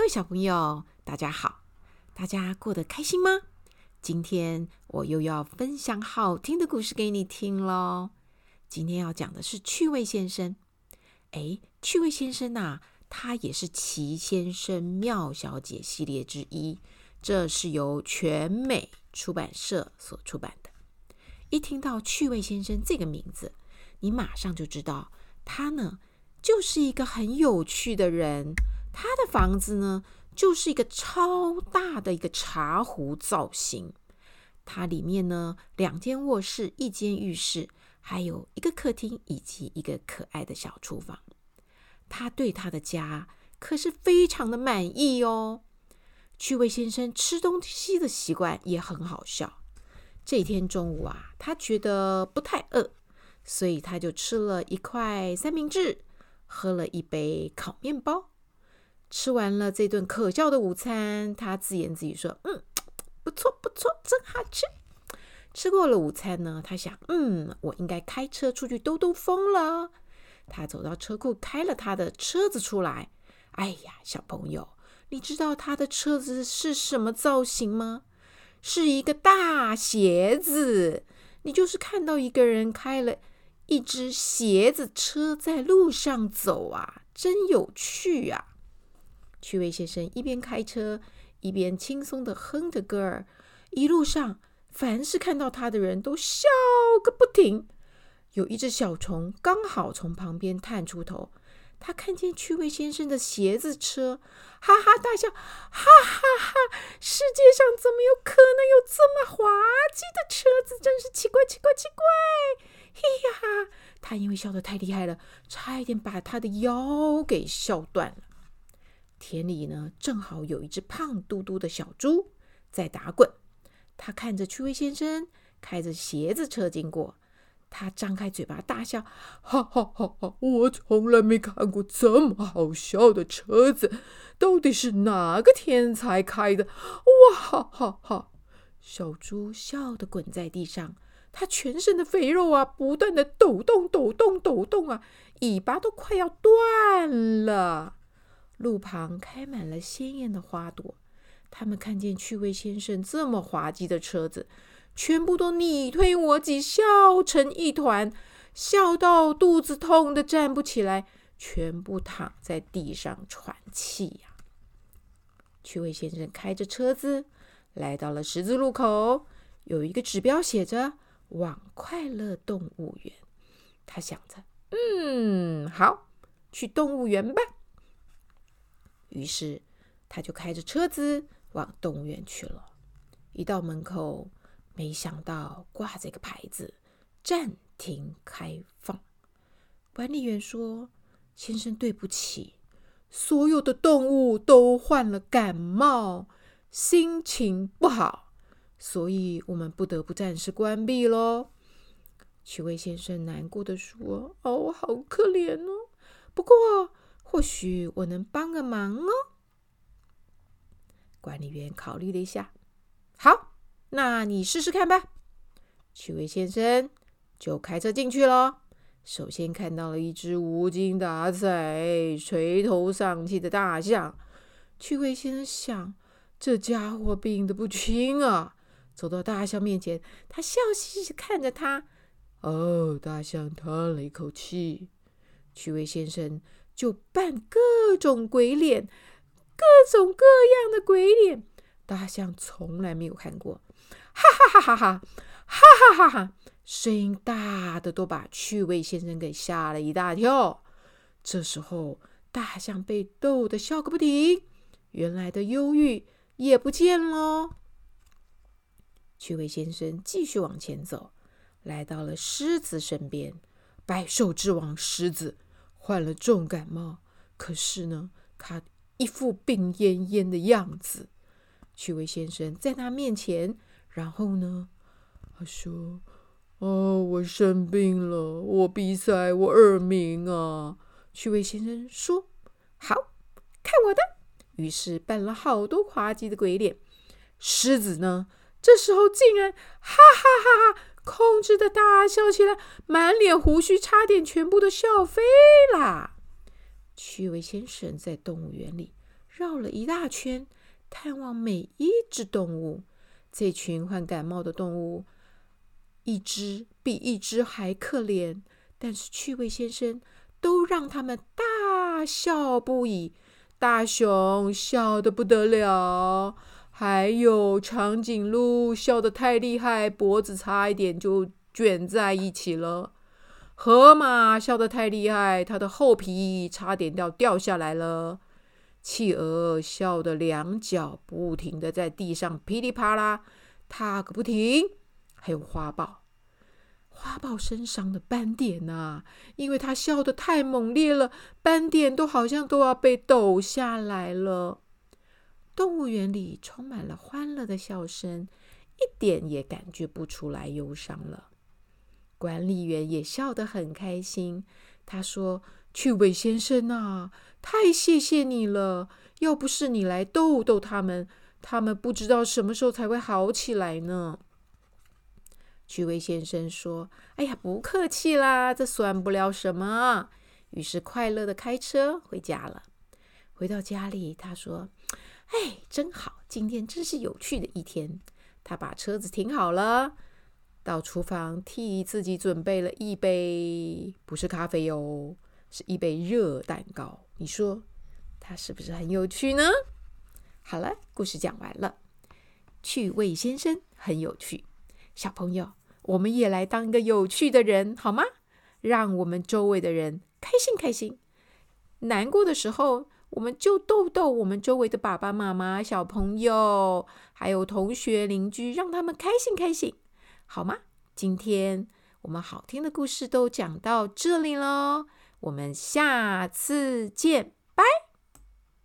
各位小朋友，大家好！大家过得开心吗？今天我又要分享好听的故事给你听喽。今天要讲的是趣味先生。哎，趣味先生呐，他也是奇先生妙小姐系列之一。这是由全美出版社所出版的。一听到趣味先生这个名字，你马上就知道他呢，就是一个很有趣的人。他的房子呢，就是一个超大的一个茶壶造型。它里面呢，两间卧室，一间浴室，还有一个客厅以及一个可爱的小厨房。他对他的家可是非常的满意哦。趣味先生吃东西的习惯也很好笑。这天中午啊，他觉得不太饿，所以他就吃了一块三明治，喝了一杯烤面包。吃完了这顿可笑的午餐，他自言自语说：“嗯，不错不错，真好吃。”吃过了午餐呢，他想：“嗯，我应该开车出去兜兜风了。”他走到车库，开了他的车子出来。哎呀，小朋友，你知道他的车子是什么造型吗？是一个大鞋子。你就是看到一个人开了一只鞋子车在路上走啊，真有趣呀！趣味先生一边开车，一边轻松地哼着歌儿。一路上，凡是看到他的人都笑个不停。有一只小虫刚好从旁边探出头，他看见趣味先生的鞋子车，哈哈大笑，哈哈哈！世界上怎么有可能有这么滑稽的车子？真是奇怪，奇怪，奇怪！嘿呀，他因为笑得太厉害了，差一点把他的腰给笑断了。田里呢，正好有一只胖嘟嘟的小猪在打滚。他看着趣味先生开着鞋子车经过，他张开嘴巴大笑，哈哈哈哈！我从来没看过这么好笑的车子，到底是哪个天才开的？哇哈哈哈！小猪笑得滚在地上，它全身的肥肉啊，不断的抖动、抖动、抖动啊，尾巴都快要断了。路旁开满了鲜艳的花朵，他们看见趣味先生这么滑稽的车子，全部都你推我挤，笑成一团，笑到肚子痛的站不起来，全部躺在地上喘气呀。趣味先生开着车子来到了十字路口，有一个指标写着“往快乐动物园”。他想着：“嗯，好，去动物园吧。”于是，他就开着车子往动物园去了。一到门口，没想到挂着一个牌子：“暂停开放。”管理员说：“先生，对不起，所有的动物都患了感冒，心情不好，所以我们不得不暂时关闭喽。”趣味先生难过地说：“哦，好可怜哦。不过……”或许我能帮个忙哦。管理员考虑了一下，好，那你试试看吧。趣味先生就开车进去了。首先看到了一只无精打采、垂头丧气的大象。趣味先生想，这家伙病得不轻啊。走到大象面前，他笑嘻嘻看着他。哦，大象叹了一口气。趣味先生。就扮各种鬼脸，各种各样的鬼脸，大象从来没有看过，哈哈哈哈哈，哈哈哈哈，声音大的都把趣味先生给吓了一大跳。这时候，大象被逗得笑个不停，原来的忧郁也不见了。趣味先生继续往前走，来到了狮子身边，百兽之王狮子。患了重感冒，可是呢，他一副病恹恹的样子。趣味先生在他面前，然后呢，他说：“哦，我生病了，我鼻塞，我耳鸣啊。”趣味先生说：“好，看我的。”于是扮了好多滑稽的鬼脸。狮子呢，这时候竟然哈哈哈哈。控制的大笑起来，满脸胡须，差点全部都笑飞了。趣味先生在动物园里绕了一大圈，探望每一只动物。这群患感冒的动物，一只比一只还可怜，但是趣味先生都让他们大笑不已。大熊笑得不得了，还有长颈鹿笑得太厉害，脖子差一点就卷在一起了。河马笑得太厉害，它的后皮差点要掉下来了。企鹅笑得两脚不停地在地上噼里啪啦踏个不停。还有花豹，花豹身上的斑点呐，因为它笑得太猛烈了，斑点都好像都要被抖下来了。动物园里充满了欢乐的笑声，一点也感觉不出来忧伤了。管理员也笑得很开心。他说：“趣味先生呐，太谢谢你了！要不是你来逗逗他们，他们不知道什么时候才会好起来呢。”趣味先生说：“哎呀，不客气啦，这算不了什么。”于是快乐地开车回家了。回到家里，他说：“哎，真好，今天真是有趣的一天。”他把车子停好了。到厨房替自己准备了一杯，不是咖啡哦，是一杯热蛋糕。你说他是不是很有趣呢？好了，故事讲完了。趣味先生很有趣，小朋友，我们也来当一个有趣的人好吗？让我们周围的人开心开心。难过的时候，我们就逗逗我们周围的爸爸妈妈、小朋友，还有同学、邻居，让他们开心开心。好吗？今天我们好听的故事都讲到这里喽，我们下次见，拜。